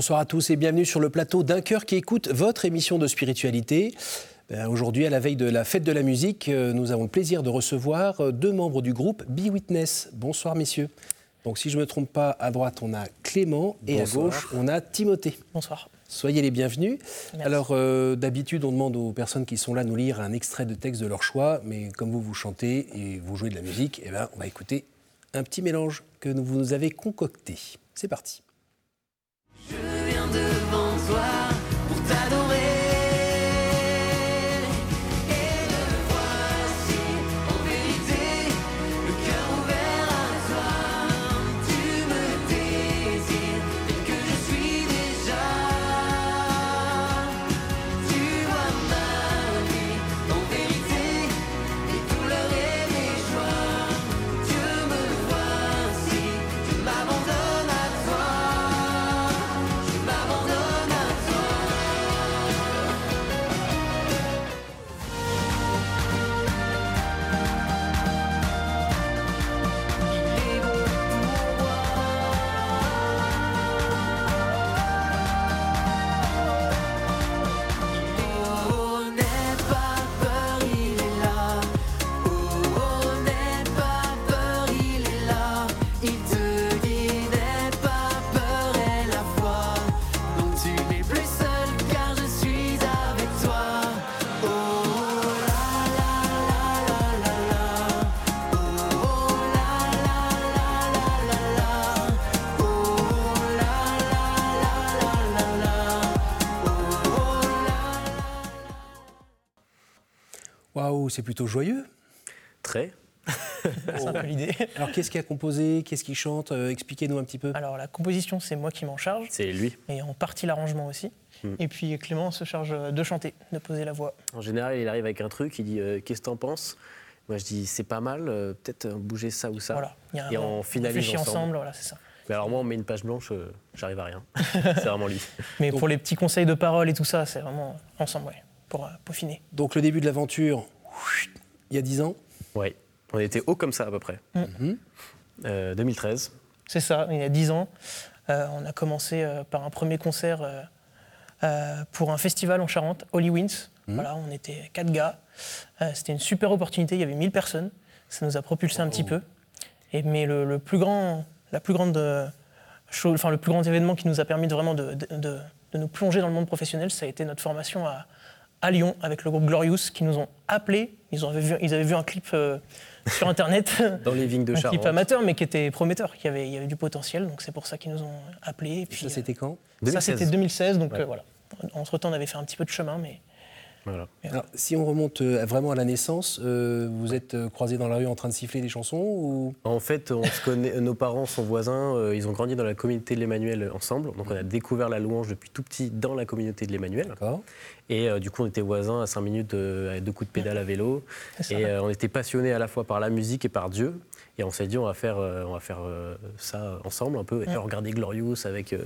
Bonsoir à tous et bienvenue sur le plateau d'un cœur qui écoute votre émission de spiritualité. Ben, aujourd'hui, à la veille de la fête de la musique, euh, nous avons le plaisir de recevoir euh, deux membres du groupe Be Witness. Bonsoir messieurs. Donc si je ne me trompe pas, à droite on a Clément et à gauche on a Timothée. Bonsoir. Soyez les bienvenus. Alors euh, d'habitude on demande aux personnes qui sont là de nous lire un extrait de texte de leur choix, mais comme vous vous chantez et vous jouez de la musique, eh ben, on va écouter un petit mélange que vous nous avez concocté. C'est parti. Devant toi. C'est plutôt joyeux. Très. c'est un peu l'idée. Alors, qu'est-ce qui a composé? Qu'est-ce qui chante? Euh, Expliquez-nous un petit peu. Alors, la composition, c'est moi qui m'en charge. C'est lui. Et en partie l'arrangement aussi. Hmm. Et puis Clément se charge de chanter, de poser la voix. En général, il arrive avec un truc, il dit euh, Qu'est-ce que t'en penses? Moi, je dis C'est pas mal, euh, peut-être bouger ça ou ça. Voilà. Y a et on finalise ensemble. ensemble voilà, c'est ça. Mais alors, moi, on met une page blanche, j'arrive à rien. c'est vraiment lui. Mais pour les petits conseils de parole et tout ça, c'est vraiment ensemble, ouais, pour peaufiner. Donc, le début de l'aventure, il y a 10 ans Oui, on était haut comme ça à peu près. 2013. Mm. Euh, C'est ça, il y a 10 ans. Euh, on a commencé euh, par un premier concert pour un festival en Charente, Holy Winds. Mm. Voilà, on était quatre gars. C'était une super opportunité, il y avait 1000 personnes. Ça nous a propulsé un petit peu. Et, mais le, plus grand, la plus grande enfin, le plus grand événement qui nous a permis de vraiment de, de, nous plonger dans le monde professionnel, ça a été notre formation à, à Lyon avec le groupe Glorious qui nous ont appelés. Ils, avaient vu, ils avaient vu un clip euh, sur Internet. Dans les vignes de Un clip amateur, mais qui était prometteur, qui avait, il y avait du potentiel. Donc c'est pour ça qu'ils nous ont appelés. Et puis, ça, c'était quand? Ça, c'était 2016. Donc euh, voilà. Entre-temps, on avait fait un petit peu de chemin, mais si on remonte euh, vraiment à la naissance, euh, vous êtes euh, croisés dans la rue en train de siffler des chansons ou... En fait, on se connaît, nos parents sont voisins, ils ont grandi dans la communauté de l'Emmanuel ensemble. Donc on a découvert la louange depuis tout petit dans la communauté de l'Emmanuel. Et du coup, on était voisins à 5 minutes avec deux coups de pédale à vélo. Et on était passionnés à la fois par la musique et par Dieu. Et on s'est dit, on va faire, euh, on va faire euh, ça ensemble un peu. Et regarder Glorious avec euh,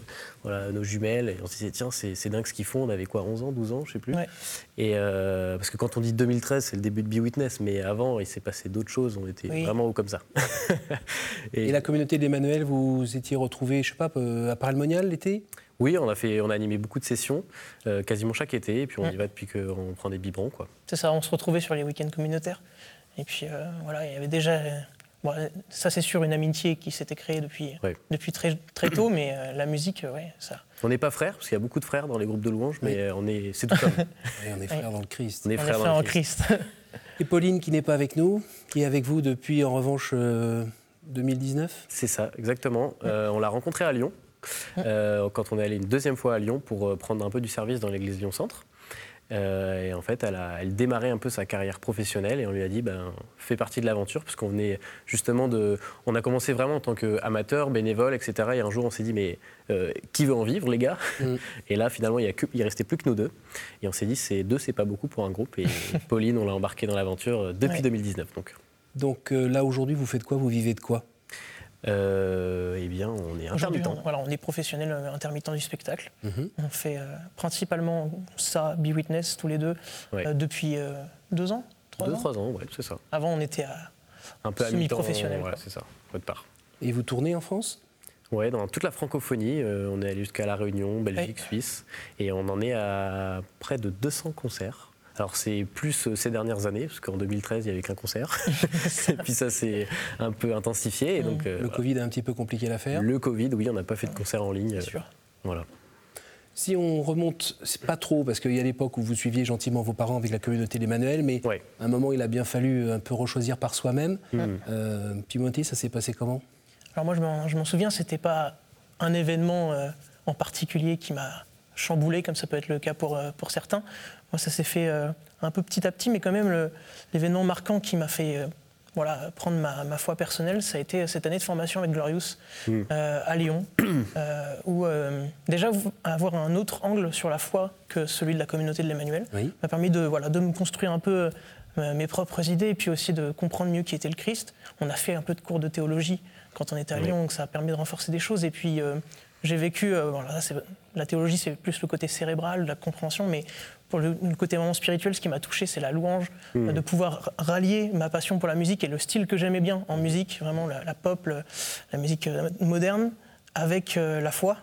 voilà, nos jumelles. Et on s'est dit, tiens, c'est dingue ce qu'ils font. On avait quoi, 11 ans, 12 ans, je sais plus. Et parce que quand on dit 2013, c'est le début de Be Witness. Mais avant, il s'est passé d'autres choses. On était vraiment haut comme ça. et, la communauté d'Emmanuel, vous étiez retrouvés, je sais pas, à Paralmonial l'été? Oui, on a, fait, on a animé beaucoup de sessions, quasiment chaque été, et puis on y va depuis qu'on prend des biberons. C'est ça, on se retrouvait sur les week-ends communautaires. Et puis voilà, il y avait déjà ça, c'est sûr, une amitié qui s'était créée depuis, depuis très, très tôt, mais euh, la musique, euh, ouais, ça. On n'est pas frères, parce qu'il y a beaucoup de frères dans les groupes de louanges, mais euh, on est, c'est tout comme. on est frères dans le Christ. On est frères, dans, le Christ. Et Pauline, qui n'est pas avec nous, qui est avec vous depuis, en revanche, 2019 C'est ça, exactement. on l'a rencontrée à Lyon, quand on est allé une deuxième fois à Lyon pour prendre un peu du service dans l'église Lyon-Centre. Euh, et en fait, elle, a, elle démarrait un peu sa carrière professionnelle et on lui a dit, ben, fais partie de l'aventure, parce qu'on venait justement de. On a commencé vraiment en tant qu'amateur, bénévole, etc. Et un jour, on s'est dit, mais euh, qui veut en vivre, les gars mm. Et là, finalement, il, il restait plus que nous deux. Et on s'est dit, c'est deux, c'est pas beaucoup pour un groupe. Et Pauline, on l'a embarqué dans l'aventure euh, depuis 2019. Donc, donc là, aujourd'hui, vous faites quoi? Vous vivez de quoi? Eh bien, on est intermittent. On, voilà, on est professionnel euh, intermittent du spectacle. Mhm. On fait euh, principalement ça, Be Witness, tous les deux, depuis deux ans Trois deux, ans, trois ans, ouais, c'est ça. Avant, on était à un peu semi-professionnel. Voilà, c'est ça, votre part. Et vous tournez en France? Ouais, dans toute la francophonie, euh, on est allé jusqu'à La Réunion, Belgique, Suisse, et on en est à près de 200 concerts. Alors c'est plus euh, ces dernières années, parce qu'en 2013, il n'y avait qu'un concert. et puis ça s'est un peu intensifié. Et donc, euh, Le Covid a un petit peu compliqué l'affaire. Le Covid, oui, on n'a pas fait de concert en ligne. Bien sûr. Voilà. Si on remonte, c'est pas trop, parce qu'il y a l'époque où vous suiviez gentiment vos parents avec la communauté d'Emmanuel, mais Ouais. à un moment, il a bien fallu un peu rechoisir par soi-même. Euh, Pimothée, ça s'est passé comment? Alors moi, je m'en- je m'en souviens, c'était pas un événement euh, en particulier qui m'a chamboulé, comme ça peut être le cas pour, euh, pour certains. Moi, ça s'est fait euh, un peu petit à petit, mais quand même, l'événement marquant qui m'a fait euh, voilà, prendre ma, ma foi personnelle, ça a été cette année de formation avec Glorious euh, à Lyon, euh, où euh, déjà avoir un autre angle sur la foi que celui de la communauté de l'Emmanuel Oui. m'a permis de, voilà, de me construire un peu euh, mes propres idées et puis aussi de comprendre mieux qui était le Christ. On a fait un peu de cours de théologie quand on était à Lyon, donc ça a permis de renforcer des choses. Et puis euh, j'ai vécu, euh, la théologie c'est plus le côté cérébral, la compréhension, mais pour le, le côté vraiment spirituel, ce qui m'a touché, c'est la louange, euh, de pouvoir rallier ma passion pour la musique et le style que j'aimais bien en musique, vraiment la, la pop, le- la musique euh, moderne, avec euh, la foi.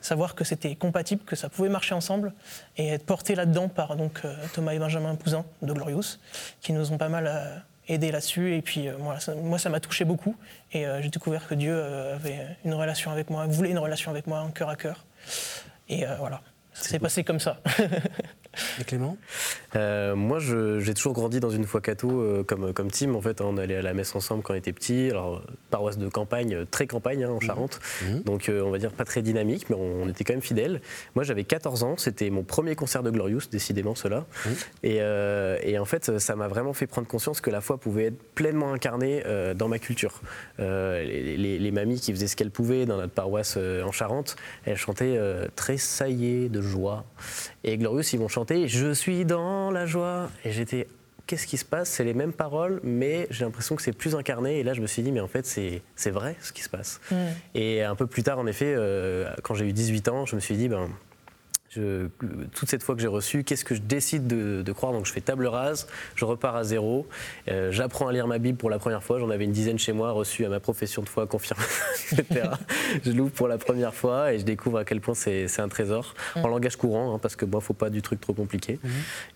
Savoir que c'était compatible, que ça pouvait marcher ensemble et être porté là-dedans par donc, Thomas et Benjamin Pouzin de Glorious, qui nous ont pas mal aidés là-dessus. Et puis euh, voilà, moi, ça m'a touché beaucoup et euh, j'ai découvert que Dieu euh, avait une relation avec moi, voulait une relation avec moi, un cœur à cœur. Et voilà, ça s'est passé comme ça. Et Clément? Euh, moi, j'ai toujours grandi dans une foi catho euh, comme, comme Tim. En fait, on allait à la messe ensemble quand on était petit. Alors, paroisse de campagne, euh, très campagne hein, en Charente. Donc, euh, on va dire pas très dynamique, mais on, on était quand même fidèles. Moi, j'avais 14 ans. C'était mon premier concert de Glorious, décidément, cela. Et, euh, et en fait, ça m'a vraiment fait prendre conscience que la foi pouvait être pleinement incarnée euh, dans ma culture. Euh, les, les- les mamies qui faisaient ce qu'elles pouvaient dans notre paroisse euh, en Charente, elles chantaient euh, tressaillées de joie. Et Glorious, ils vont chanter Je suis dans la joie. Et j'étais Qu'est-ce qui se passe? C'est les mêmes paroles, mais j'ai l'impression que c'est plus incarné. Et là, je me suis dit, mais en fait, c'est vrai ce qui se passe. Et un peu plus tard, en effet, euh, quand j'ai eu 18 ans, je me suis dit, ben, je- toute cette foi que j'ai reçue, qu'est-ce que je décide de, de croire? Donc je fais table rase, je repars à zéro, euh, j'apprends à lire ma Bible pour la première fois, j'en avais une dizaine chez moi, reçue à ma profession de foi confirmée, etc. je l'ouvre pour la première fois et je découvre à quel point c'est un trésor, en langage courant, hein, parce que moi, il ne faut pas du truc trop compliqué.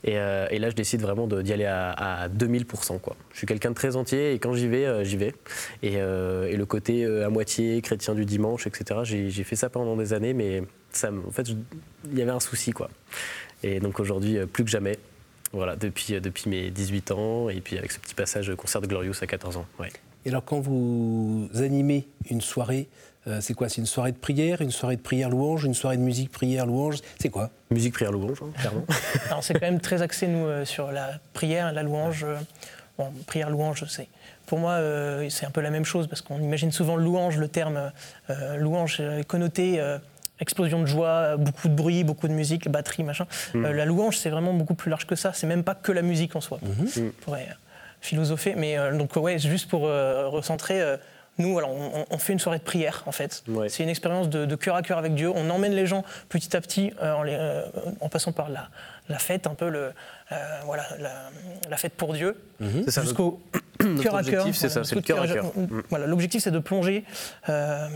Et, euh, et là, je décide vraiment d'y aller à, à 2000%. Quoi. Je suis quelqu'un de très entier et quand j'y vais, euh, j'y vais. Et, et le côté à moitié chrétien du dimanche, etc., j'ai fait ça pendant des années, mais ça, en fait, il y avait un souci. Quoi. Et donc aujourd'hui, euh, plus que jamais. Voilà, depuis, euh, depuis mes 18 ans, et puis avec ce petit passage concert de Glorious à 14 ans. Ouais. Et alors, quand vous animez une soirée, euh, c'est quoi? C'est une soirée de prière, une soirée de prière louange, une soirée de musique prière louange? C'est quoi? Musique, prière, louange, hein, clairement. Alors c'est quand même très axé nous euh, sur la prière, la louange. euh, Bon, prière, louange, c'est pour moi euh, c'est un peu la même chose parce qu'on imagine souvent louange, le terme euh, louange est connoté euh, explosion de joie, beaucoup de bruit, beaucoup de musique, batterie, machin. Euh, la louange c'est vraiment beaucoup plus large que ça. C'est même pas que la musique en soi. On pourrait euh, philosopher, mais euh, donc ouais, juste pour euh, recentrer. euh, nous, voilà, on, on fait une soirée de prière, en fait. Ouais. C'est une expérience de, de cœur à cœur avec Dieu. On emmène les gens petit à petit, euh, en, les- euh, en passant par la, la fête, un peu le, euh, voilà, la, la fête pour Dieu, C'est ça, jusqu'au notre cœur à cœur. objectif, c'est ça, voilà, c'est le cœur à cœur. Voilà, l'objectif, c'est de plonger euh,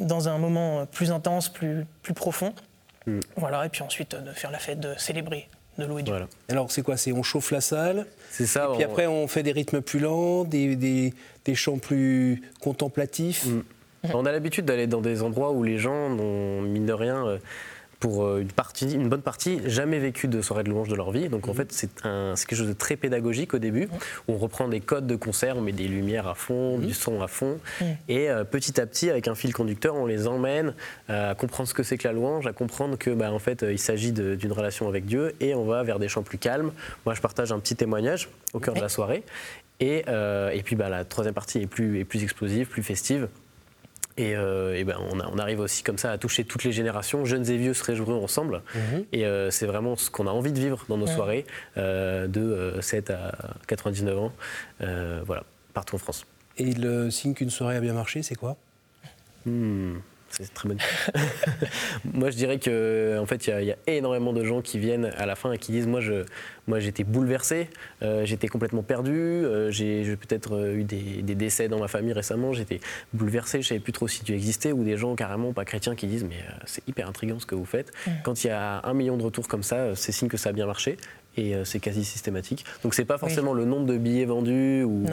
dans un moment plus intense, plus, plus profond. Mm. Voilà, et puis ensuite euh, de faire la fête, de célébrer, de louer Dieu. Voilà. Alors, c'est quoi? C'est on chauffe la salle, C'est ça. puis on- après, on fait des rythmes plus lents, des, des- des chants plus contemplatifs? On a l'habitude d'aller dans des endroits où les gens n'ont, mine de rien, euh, pour euh, une, partie, une bonne partie, jamais vécu de soirée de louange de leur vie. Donc en fait, c'est, quelque chose de très pédagogique au début, où on reprend des codes de concert, on met des lumières à fond, du son à fond. Et euh, petit à petit, avec un fil conducteur, on les emmène euh, à comprendre ce que c'est que la louange, à comprendre que bah, en fait, il s'agit d'une relation avec Dieu, et on va vers des chants plus calmes. Moi, je partage un petit témoignage au cœur de la soirée. Et, euh, et puis bah, la troisième partie est plus, est plus explosive, plus festive. Et, euh, et ben on, a- on arrive aussi comme ça à toucher toutes les générations, jeunes et vieux se réjouiront ensemble. Et euh, c'est vraiment ce qu'on a envie de vivre dans nos soirées, euh, de euh, 7 à 99 ans, voilà, partout en France. Et le signe qu'une soirée a bien marché, c'est quoi? Hmm, C'est très bonne. moi, je dirais que en fait, il y, a énormément de gens qui viennent à la fin et qui disent moi, je, moi, j'étais bouleversé, euh, j'étais complètement perdu, euh, j'ai peut-être euh, eu des, décès dans ma famille récemment, j'étais bouleversé, je savais plus trop si tu existais, ou des gens carrément pas chrétiens qui disent mais c'est hyper intriguant ce que vous faites. Quand il y a un million de retours comme ça, c'est signe que ça a bien marché et c'est quasi systématique. Donc c'est pas forcément le nombre de billets vendus ou,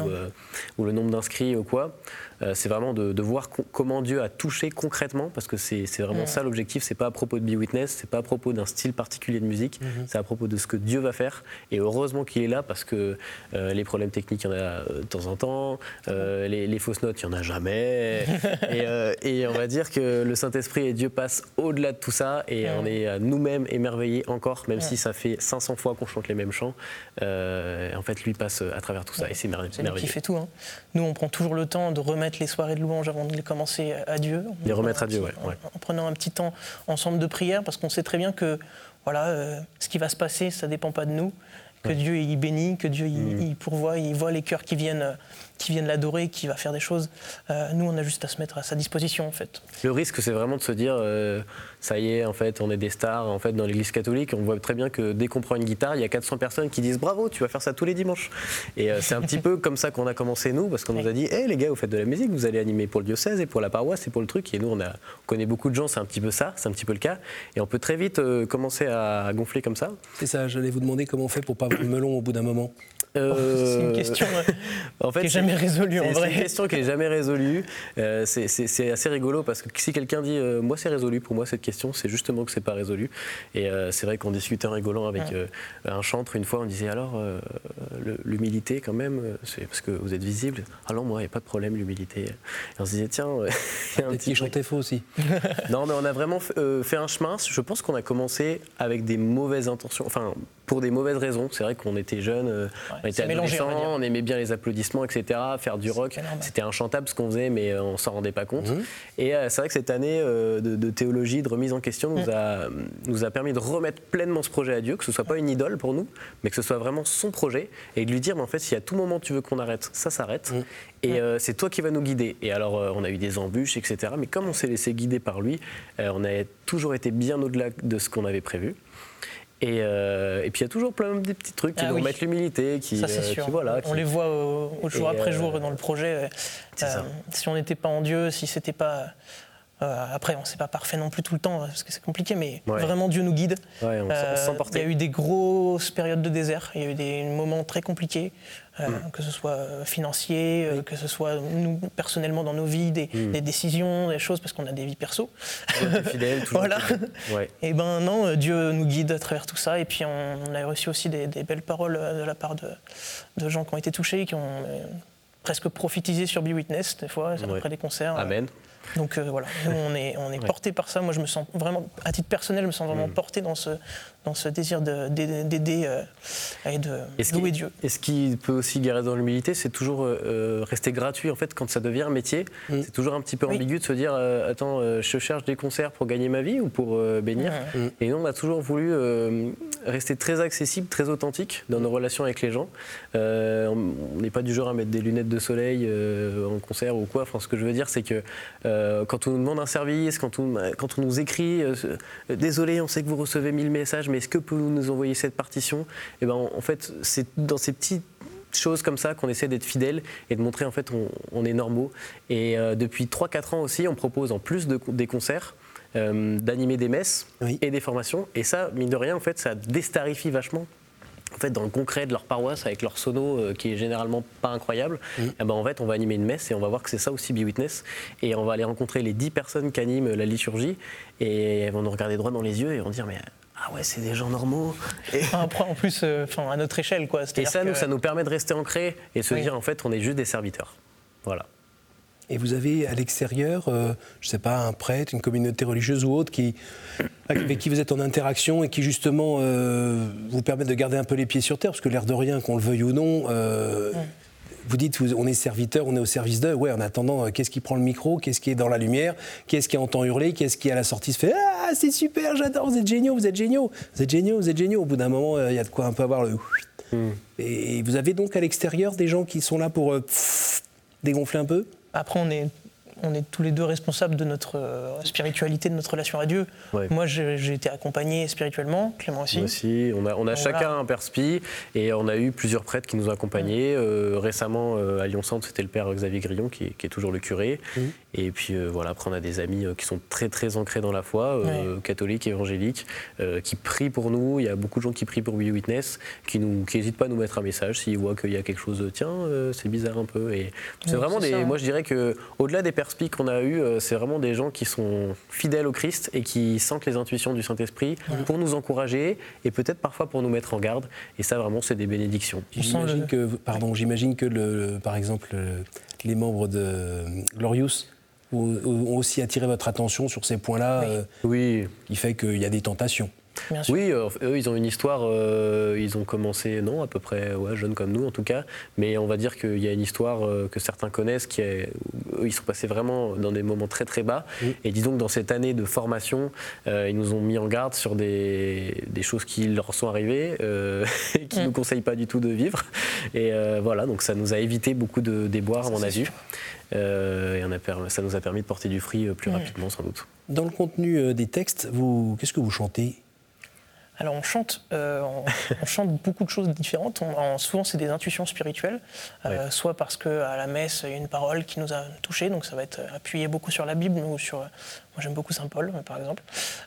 ou le nombre d'inscrits ou quoi. Euh, c'est vraiment de, voir comment Dieu a touché concrètement, parce que c'est vraiment ça l'objectif. C'est pas à propos de Be Witness, c'est pas à propos d'un style particulier de musique, mhm. c'est à propos de ce que Dieu va faire. Et heureusement qu'il est là, parce que euh, les problèmes techniques, il y en a euh, de temps en temps, les, fausses notes, il y en a jamais. et, on va dire que le Saint-Esprit et Dieu passent au-delà de tout ça, et on est nous-mêmes émerveillés encore, même si ça fait 500 fois qu'on chante les mêmes chants. en fait, lui passe à travers tout ça, et c'est merveilleux. C'est lui qui fait tout. Hein. Nous, on prend toujours le temps de remettre les soirées de louange avant de les commencer à Dieu. Les remettre à Dieu, oui. En, prenant un petit temps ensemble de prière, parce qu'on sait très bien que voilà, euh, ce qui va se passer, ça ne dépend pas de nous que Dieu y bénit, que Dieu y, mm. pourvoit, il voit les cœurs qui viennent, qui viennent l'adorer, qui va faire des choses. Euh, nous, on a juste à se mettre à sa disposition, en fait. Le risque, c'est vraiment de se dire, euh, ça y est, en fait, on est des stars. En fait, dans l'Église catholique, on voit très bien que dès qu'on prend une guitare, il y a 400 personnes qui disent bravo, tu vas faire ça tous les dimanches. Et euh, c'est un petit peu comme ça qu'on a commencé nous, parce qu'on nous a dit, hé les gars, vous faites de la musique, vous allez animer pour le diocèse et pour la paroisse et pour le truc. Et nous, on, a, connaît beaucoup de gens, c'est un petit peu ça, c'est un petit peu le cas. Et on peut très vite commencer à, gonfler comme ça. C'est ça, j'allais vous demander comment on fait pour pas avoir le melon au bout d'un moment. Euh, c'est une question en fait, qui n'est jamais résolue en vrai. C'est une question qui n'est jamais résolue. Euh, c'est assez rigolo parce que si quelqu'un dit euh, moi c'est résolu pour moi cette question, c'est justement que c'est pas résolu. Et c'est vrai qu'on discutait en rigolant avec un chantre une fois, on disait alors l'humilité quand même, c'est parce que vous êtes visible. Alors moi il n'y a pas de problème l'humilité. Et on se disait tiens, il y a un petit chantait faux aussi. non mais on a vraiment fait un chemin. Je pense qu'on a commencé avec des mauvaises intentions. Enfin pour des mauvaises raisons. C'est vrai qu'on était jeunes, euh, on était adolescents, on, aimait bien les applaudissements, etc. Faire du rock, c'était inchantable ce qu'on faisait, mais euh, on s'en rendait pas compte. Mhm. Et euh, c'est vrai que cette année de, théologie, de remise en question, nous, mm. a, nous a permis de remettre pleinement ce projet à Dieu, que ce soit pas une idole pour nous, mais que ce soit vraiment son projet, et de lui dire, mais en fait, si à tout moment tu veux qu'on arrête, ça s'arrête. Mm. Et c'est toi qui vas nous guider. Et alors, on a eu des embûches, etc. Mais comme on s'est laissé guider par lui, on a toujours été bien au-delà de ce qu'on avait prévu. Euh, et, puis il y a toujours plein de petits trucs qui ah vont mettre l'humilité, qui, Ça, euh, qui, voilà, On les voit au, jour après euh, jour dans le projet. si on n'était pas en Dieu, si c'était pas après, on sait pas parfait non plus tout le temps parce que c'est compliqué, mais vraiment Dieu nous guide. Ouais, on il y a eu des grosses périodes de désert, il y a eu des moments très compliqués. Euh, mm. que ce soit euh, financier, euh, que ce soit nous personnellement dans nos vies, des, mm. décisions, des choses, parce qu'on a des vies perso. Fidèle, voilà. Et ben non, Dieu nous guide à travers tout ça. Et puis on, a reçu aussi des, belles paroles de la part de, de, gens qui ont été touchés, qui ont presque prophétisé sur Be Witness des fois, après des concerts. Amen. Donc voilà, nous on est, on est porté par ça. Moi je me sens vraiment, à titre personnel, je me sens vraiment mm. porté dans ce, dans ce désir d'aider euh, et de louer Dieu. Et ce qui peut aussi guérir dans l'humilité, c'est toujours euh, euh, rester gratuit. En fait, quand ça devient un métier, mm. c'est toujours un petit peu ambigu de se dire Attends, je cherche des concerts pour gagner ma vie ou pour bénir mm. Et nous, on a toujours voulu rester très accessible, très authentique dans nos relations avec les gens. on n'est pas du genre à mettre des lunettes de soleil en concert ou quoi. Enfin, ce que je veux dire, c'est que quand on nous demande un service, quand on, quand on nous écrit Désolé, on sait que vous recevez 1000 messages, mais est-ce que vous nous envoyer cette partition? Et eh ben, en fait, c'est dans ces petites choses comme ça qu'on essaie d'être fidèle et de montrer en fait on, est normaux. Et euh, depuis 3-4 ans aussi, on propose en plus de, des concerts, euh, d'animer des messes et des formations. Et ça, mine de rien, en fait, ça déstarifie vachement en fait, dans le concret de leur paroisse, avec leur sono euh, qui est généralement pas incroyable, eh ben, en fait, on va animer une messe et on va voir que c'est ça aussi Be Witness. Et on va aller rencontrer les 10 personnes qui animent la liturgie et elles vont nous regarder droit dans les yeux et vont dire Mais ah ouais, c'est des gens normaux. Et... en plus, euh, à notre échelle, quoi. Et ça, nous, ça nous permet de rester ancrés et se dire, en fait, on est juste des serviteurs. Voilà. Et vous avez à l'extérieur, euh, je ne sais pas, un prêtre, une communauté religieuse ou autre qui, avec qui vous êtes en interaction et qui justement euh, vous permet de garder un peu les pieds sur terre, parce que l'air de rien, qu'on le veuille ou non, vous dites, on est serviteur, on est au service d'eux. Ouais, en attendant, euh, qu'est-ce qui prend le micro Qu'est-ce qui est dans la lumière Qu'est-ce qui entend hurler Qu'est-ce qui à la sortie se fait Ah, c'est super, j'adore, vous êtes géniaux, vous êtes géniaux, vous êtes géniaux, vous êtes géniaux. Au bout d'un moment, euh, il y a de quoi un peu avoir le. Hmm. Et vous avez donc à l'extérieur des gens qui sont là pour euh, dégonfler un peu? Après, on est on est tous les deux responsables de notre euh, spiritualité, de notre relation à Dieu. Ouais. Moi, j'ai été accompagné spirituellement, Clément aussi. Moi aussi, on a, on a Voilà. chacun un perspi et on a eu plusieurs prêtres qui nous ont accompagnés. Euh, récemment, euh, à Lyon-Centre, c'était le père Xavier Grillon qui, est- qui est toujours le curé. Et puis euh, voilà, après on a des amis qui sont très très ancrés dans la foi, euh, catholiques, évangéliques, qui prient pour nous. Il y a beaucoup de gens qui prient pour Be Witness, qui n'hésitent pas à nous mettre un message s'ils voient qu'il y a quelque chose. Tiens, euh, c'est bizarre un peu. Et c'est Oui, vraiment des. ça. Moi, je dirais que au-delà des qu'on a eu, euh, c'est vraiment des gens qui sont fidèles au Christ et qui sentent les intuitions du Saint-Esprit pour nous encourager et peut-être parfois pour nous mettre en garde. Et ça, vraiment, c'est des bénédictions. J'imagine le- que, pardon, j'imagine que le, par exemple, le- les membres de Glorious ont, ont aussi attiré votre attention sur ces points-là, Oui. euh, Oui, qui fait qu'il y a des tentations. Bien sûr. Oui, euh, eux, ils ont une histoire. euh, ils ont commencé, non, à peu près, ouais, jeunes comme nous en tout cas. Mais on va dire qu'il y a une histoire euh, que certains connaissent qui est. Eux, ils sont passés vraiment dans des moments très très bas. Oui. Et disons que dans cette année de formation, ils nous ont mis en garde sur des, des choses qui leur sont arrivées et qui ne Mm. nous conseillent pas du tout de vivre. Et voilà, donc ça nous a évité beaucoup de déboires, à mon c'est avis. sûr. Euh, et on a per- ça nous a permis de porter du fruit plus Mm. rapidement, sans doute. Dans le contenu des textes, qu'est-ce que vous chantez? Alors on chante, euh, on, on chante beaucoup de choses différentes. On- souvent c'est des intuitions spirituelles, euh, soit parce que à la messe il y a une parole qui nous a touchés, donc ça va être appuyé beaucoup sur la Bible ou sur, moi j'aime beaucoup Saint Paul par exemple,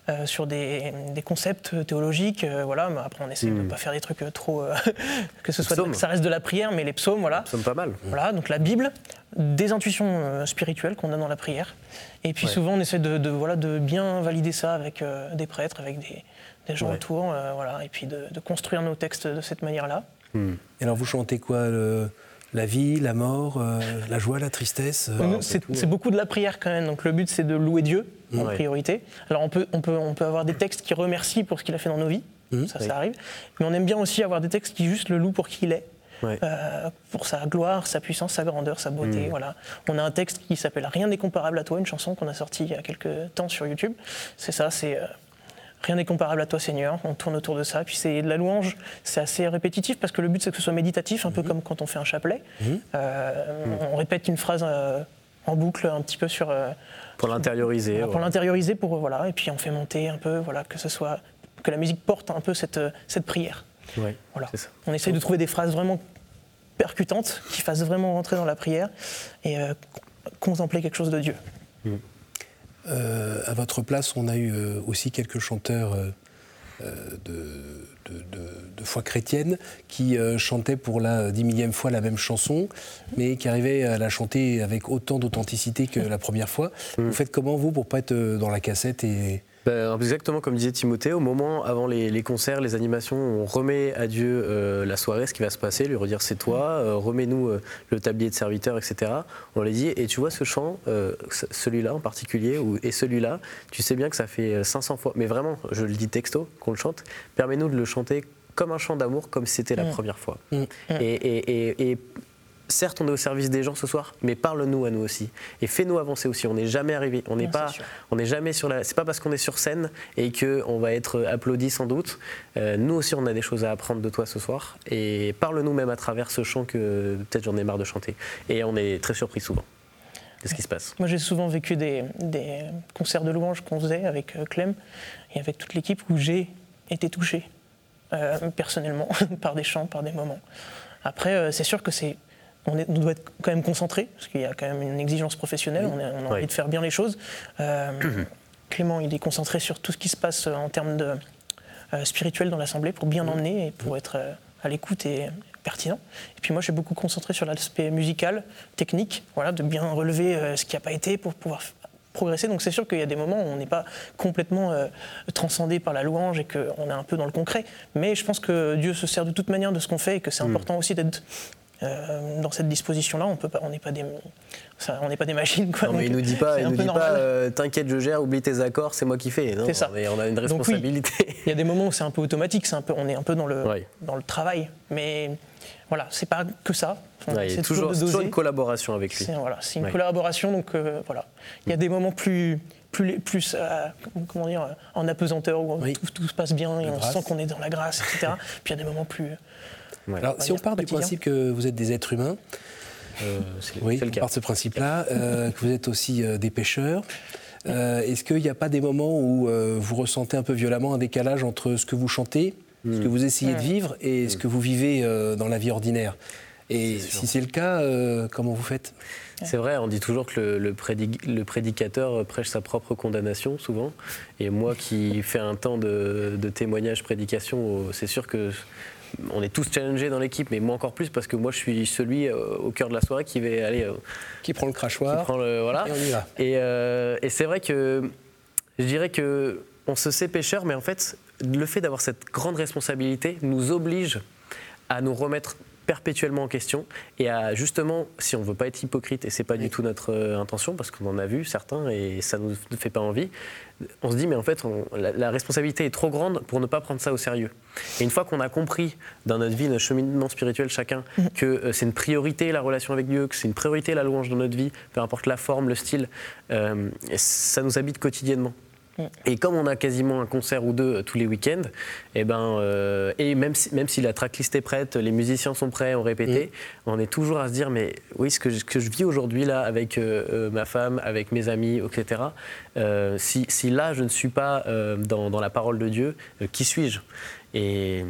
euh, sur des, des concepts théologiques. euh, voilà, mais après on essaie de ne pas faire des trucs euh, trop, euh, que ce soit, Psaumes. que ça reste de la prière, mais les psaumes, voilà. Ça me pas mal. Voilà, donc la Bible, des intuitions euh, spirituelles qu'on a dans la prière. Et puis Ouais. souvent, on essaie de, de, voilà, de bien valider ça avec euh, des prêtres, avec des, des gens Ouais. autour, euh, voilà, et puis de, de construire nos textes de cette manière-là. Hmm. Et alors vous chantez quoi le- La vie, la mort, euh, la joie, la tristesse euh, peu c'est beaucoup de la prière quand même, donc le but c'est de louer Dieu en Ouais. priorité. Alors on peut, on, peut, on peut avoir des textes qui remercient pour ce qu'il a fait dans nos vies, Mhm. ça, Oui. ça arrive, mais on aime bien aussi avoir des textes qui juste le louent pour qui il est. Ouais. Euh, pour sa gloire, sa puissance, sa grandeur, sa beauté. Mm. Voilà. On a un texte qui s'appelle Rien n'est comparable à toi, une chanson qu'on a sortie il y a quelques temps sur YouTube. C'est ça, c'est euh, Rien n'est comparable à toi, Seigneur. On tourne autour de ça. Puis c'est de la louange, c'est assez répétitif parce que le but c'est que ce soit méditatif, un peu comme quand on fait un chapelet. Mhm. Euh, On répète une phrase euh, en boucle, un petit peu sur. euh, Pour l'intérioriser. voilà, pour l'intérioriser, pour voilà, et puis on fait monter un peu, voilà, que ce soit que la musique porte un peu cette, cette prière. Ouais, Voilà. ça. On essaye de trouver des phrases vraiment percutantes, qui fassent vraiment rentrer dans la prière et contempler quelque chose de Dieu. Euh, à votre place, on a eu euh, aussi quelques chanteurs euh, euh, de, de- de- de foi chrétienne qui euh, chantaient pour la dix millième fois la même chanson, mais qui arrivaient à la chanter avec autant d'authenticité que la première fois. Vous faites comment, vous, pour pas être dans la cassette et... Ben, exactement comme disait Timothée, au moment avant les, les concerts, les animations, on remet à Dieu euh, la soirée, ce qui va se passer, lui redire c'est toi, euh, remets-nous euh, le tablier de serviteur, etc. On lui dit, et tu vois ce chant, ce- celui-là en particulier, ou, et celui-là, tu sais bien que ça fait euh, 500 fois, mais vraiment, je le dis texto, qu'on le chante, permets-nous de le chanter comme un chant d'amour, comme si c'était la Mm. première fois. Mm. Et, et- et- et certes, on est au service des gens ce soir, mais parle-nous à nous aussi. Et fais-nous avancer aussi. On n'est jamais arrivé. On n'est pas, on n'est jamais sur la. C'est pas parce qu'on est sur scène et que on va être applaudi sans doute. Euh, nous aussi, on a des choses à apprendre de toi ce soir. Et parle-nous même à travers ce chant que peut-être j'en ai marre de chanter. Et on est très surpris souvent de ce qui se passe. Moi, j'ai souvent vécu des, des concerts de louanges qu'on faisait avec euh, Clem et avec toute l'équipe où j'ai été touché euh, personnellement par des chants, par des moments. Après, euh, c'est sûr que c'est on, est- on doit être quand même concentré, parce qu'il y a quand même une exigence professionnelle, on, est- on a envie Oui. de faire bien les choses. Euh, Clément, il est concentré sur tout ce qui se passe euh, en termes de, euh, spirituel dans l'Assemblée pour bien emmener et pour être euh, à l'écoute et pertinent. Et puis moi, je suis beaucoup concentré sur l'aspect musical, technique, voilà, de bien relever ce qui n'a pas été pour pouvoir progresser. Donc c'est sûr qu'il y a des moments où on n'est pas complètement euh, transcendé par la louange et qu'on est un peu dans le concret. Mais je pense que Dieu se sert de toute manière de ce qu'on fait et que c'est important aussi d'être euh, dans cette disposition-là. On peut pas, on n'est pas des, ça, on n'est pas des machines. Quoi, Non, mais il nous dit pas, il nous dit normal. pas, euh, t'inquiète, je gère, oublie tes accords, c'est moi qui fais. Non, C'est ça. Mais on a une Donc oui. responsabilité. Il y a des moments où c'est un peu automatique, c'est un peu, on est un peu dans le, Ouais. dans le travail. Mais voilà, c'est pas que ça. Ouais, toujours, de c'est toujours doser. une collaboration avec lui. C'est voilà, c'est une Ouais. collaboration, donc euh, voilà. Il y a des moments plus, plus, plus euh, comment dire, en apesanteur où Oui. tout, tout se passe bien et La on grâce. sent qu'on est dans la grâce, etc. Puis il y a des moments plus. Ouais. Alors, si on part du quotidien. principe que vous êtes des êtres humains, euh, c'est Oui, le on cas. part de ce principe-là, euh, que vous êtes aussi euh, des pêcheurs. Euh, Est-ce qu'il n'y a pas des moments où euh, vous ressentez un peu violemment un décalage entre ce que vous chantez, ce Hmm. que vous essayez de vivre et ce que vous vivez euh, dans la vie ordinaire Et si c'est le cas, euh, comment vous faites? C'est vrai, on dit toujours que le, le prédi- le prédicateur prêche sa propre condamnation, souvent. Et moi qui fais un temps de, de témoignage, prédication, euh, c'est sûr que on est tous challengés dans l'équipe, mais moi encore plus parce que moi je suis celui euh, au cœur de la soirée qui va aller, euh, Qui prend le qui crachoir prend le voilà. Et on y va. Et, euh, et c'est vrai que je dirais que on se sait pêcheur, mais en fait, le fait d'avoir cette grande responsabilité nous oblige à nous remettre perpétuellement en question et à justement, si on veut pas être hypocrite, et c'est pas du tout notre euh, intention, parce qu'on en a vu certains et ça nous ne fait pas envie, on se dit mais en fait on- la, la responsabilité est trop grande pour ne pas prendre ça au sérieux. Et une fois qu'on a compris dans notre vie, notre cheminement spirituel chacun, que euh, c'est une priorité la relation avec Dieu, que c'est une priorité la louange dans notre vie, peu importe la forme, le style, euh, ça nous habite quotidiennement. Et comme on a quasiment un concert ou deux euh, tous les week-ends, et, ben, euh, et même, si, même si la tracklist est prête, les musiciens sont prêts, on répétait, on est toujours à se dire, mais oui, ce que je, que je vis aujourd'hui là avec euh, ma femme, avec mes amis, etc., euh, si, si là je ne suis pas dans, dans la parole de Dieu, qui suis-je? Et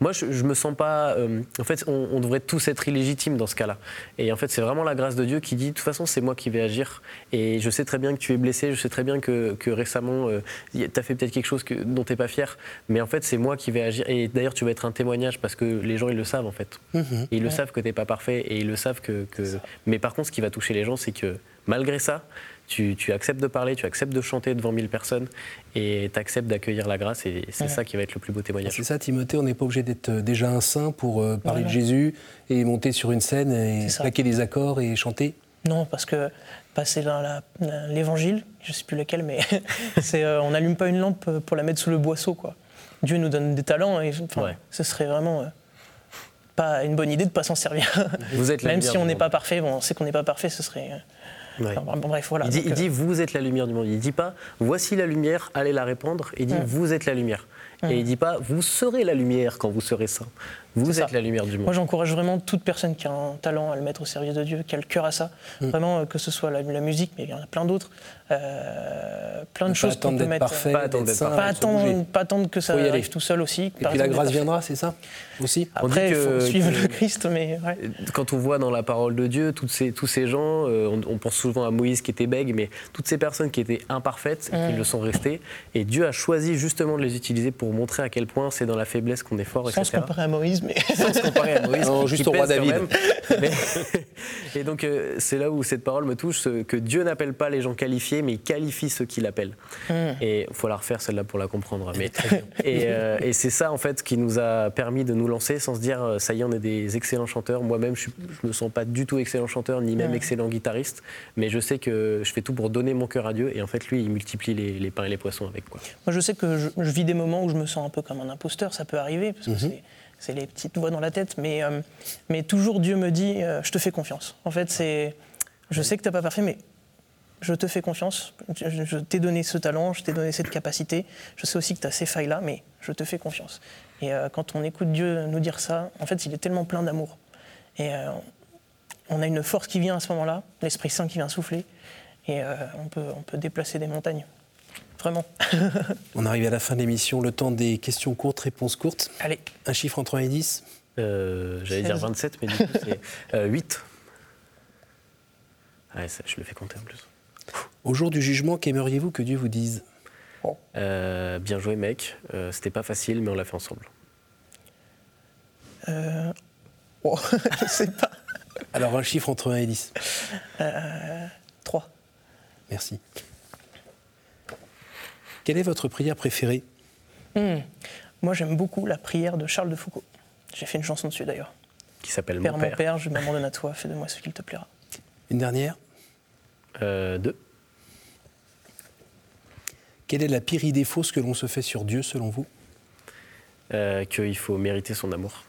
moi, je, me sens pas. euh, en fait, on, on devrait tous être illégitimes dans ce cas-là. Et en fait, c'est vraiment la grâce de Dieu qui dit de toute façon, c'est moi qui vais agir. Et je sais très bien que tu es blessé, je sais très bien que, que récemment, tu as fait peut-être quelque chose que, dont tu n'es pas fier. Mais en fait, c'est moi qui vais agir. Et d'ailleurs, tu vas être un témoignage parce que les gens, ils le savent en fait. Et ils le savent que tu n'es pas parfait et ils le savent que. que- Mais par contre, ce qui va toucher les gens, c'est que malgré ça, tu, tu acceptes de parler, tu acceptes de chanter devant 1000 personnes et tu acceptes d'accueillir la grâce. Et c'est ça qui va être le plus beau témoignage. C'est ça, Timothée, on n'est pas obligé d'être euh, déjà un saint pour euh, parler Voilà. de Jésus et monter sur une scène et claquer des accords et chanter. Non, parce que passer dans la- l'évangile, je sais plus lequel, mais c'est euh, on n'allume pas une lampe pour la mettre sous le boisseau. Quoi. Dieu nous donne des talents et Ouais. ce serait vraiment euh, pas une bonne idée de ne pas s'en servir. Vous êtes la Même si on n'est pas parfait, bon, on sait qu'on n'est pas parfait, ce serait. Ouais. enfin, bon, bref, voilà. Il dit, Donc, il euh, dit, vous êtes la lumière du monde. Il dit pas voici la lumière, allez la répandre. Il dit vous êtes la lumière. Et il dit pas vous serez la lumière quand vous serez saint. Vous êtes ça. la lumière du Moi, monde. j'encourage vraiment toute personne qui a un talent à le mettre au service de Dieu, qui a le cœur à ça. Vraiment, euh, que ce soit la, la musique, mais il y en a plein d'autres. Euh, plein de choses qu'on attendre peut mettre. parfait, Pas attendre saint, Pas attendre, pas attendre que ça arrive tout seul aussi. Et puis la grâce viendra, c'est ça aussi Après, il que- faut suivre que- le Christ, mais ouais. Quand on voit dans la parole de Dieu toutes ces, tous ces gens, euh, on, on pense souvent à Moïse qui était bègue, mais toutes ces personnes qui étaient imparfaites, et qui Mm. le sont restées, et Dieu a choisi justement de les utiliser pour montrer à quel point c'est dans la faiblesse qu'on est fort, se etc. comparer à Moïse, mais sans se comparer à Moïse. Non, qui- juste qui au roi David. Mais- et donc, euh, c'est là où cette parole me touche, que Dieu n'appelle pas les gens qualifiés, mais il qualifie ceux qu'il appelle. Hmm. Et il faut la refaire, celle-là, pour la comprendre. Mais, et euh, et c'est ça, en fait, qui nous a permis de nous lancer sans se dire, euh, ça y est, on est des excellents chanteurs. Moi-même, je ne me sens pas du tout excellent chanteur, ni même Hmm. excellent guitariste. Mais je sais que je fais tout pour donner mon cœur à Dieu. Et en fait, lui, il multiplie les, les pains et les poissons avec. Quoi. moi je sais que je, je vis des moments où je me sens un peu comme un imposteur, ça peut arriver, parce que c'est- c'est les petites voix dans la tête, mais, euh, toujours Dieu me dit, euh, je te fais confiance. En fait, c'est, je sais que tu n'es pas parfait, mais je te fais confiance, je, t'ai donné ce talent, je t'ai donné cette capacité, je sais aussi que tu as ces failles-là, mais je te fais confiance. Et euh, quand on écoute Dieu nous dire ça, en fait, il est tellement plein d'amour. Et on a une force qui vient à ce moment-là, l'Esprit Saint qui vient souffler, et on, peut, on peut déplacer des montagnes. Vraiment. On arrive à la fin de l'émission, le temps des questions courtes, réponses courtes. Allez, Un chiffre entre 1 et 10 Euh, J'allais dire 16. 27, mais du coup, c'est euh, 8. Ouais, ça, je le fais compter en plus. Au jour du jugement, qu'aimeriez-vous que Dieu vous dise? Euh, bien joué, mec. Euh, C'était pas facile, mais on l'a fait ensemble. Euh... Oh, je sais pas. Alors un chiffre entre 1 et 10. 3. Merci. Quelle est votre prière préférée Moi, j'aime beaucoup la prière de Charles de Foucault. J'ai fait une chanson dessus d'ailleurs. Qui s'appelle Père, Mon mon Père. père, je m'abandonne à toi, fais de moi ce qu'il te plaira. Une dernière Euh, deux. Quelle est la pire idée fausse que l'on se fait sur Dieu selon vous Euh, Qu'il faut mériter son amour.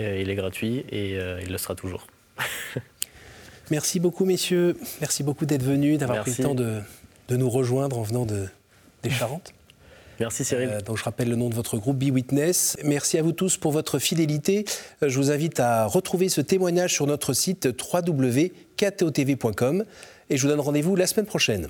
Euh, il est gratuit et euh, il le sera toujours. Merci beaucoup messieurs, merci beaucoup d'être venus, d'avoir pris le temps de, de nous rejoindre en venant de, des Charentes. Merci Cyril. Euh, donc je rappelle le nom de votre groupe Be Witness. Merci à vous tous pour votre fidélité. Euh, je vous invite à retrouver ce témoignage sur notre site www.ktotv.com et je vous donne rendez-vous la semaine prochaine.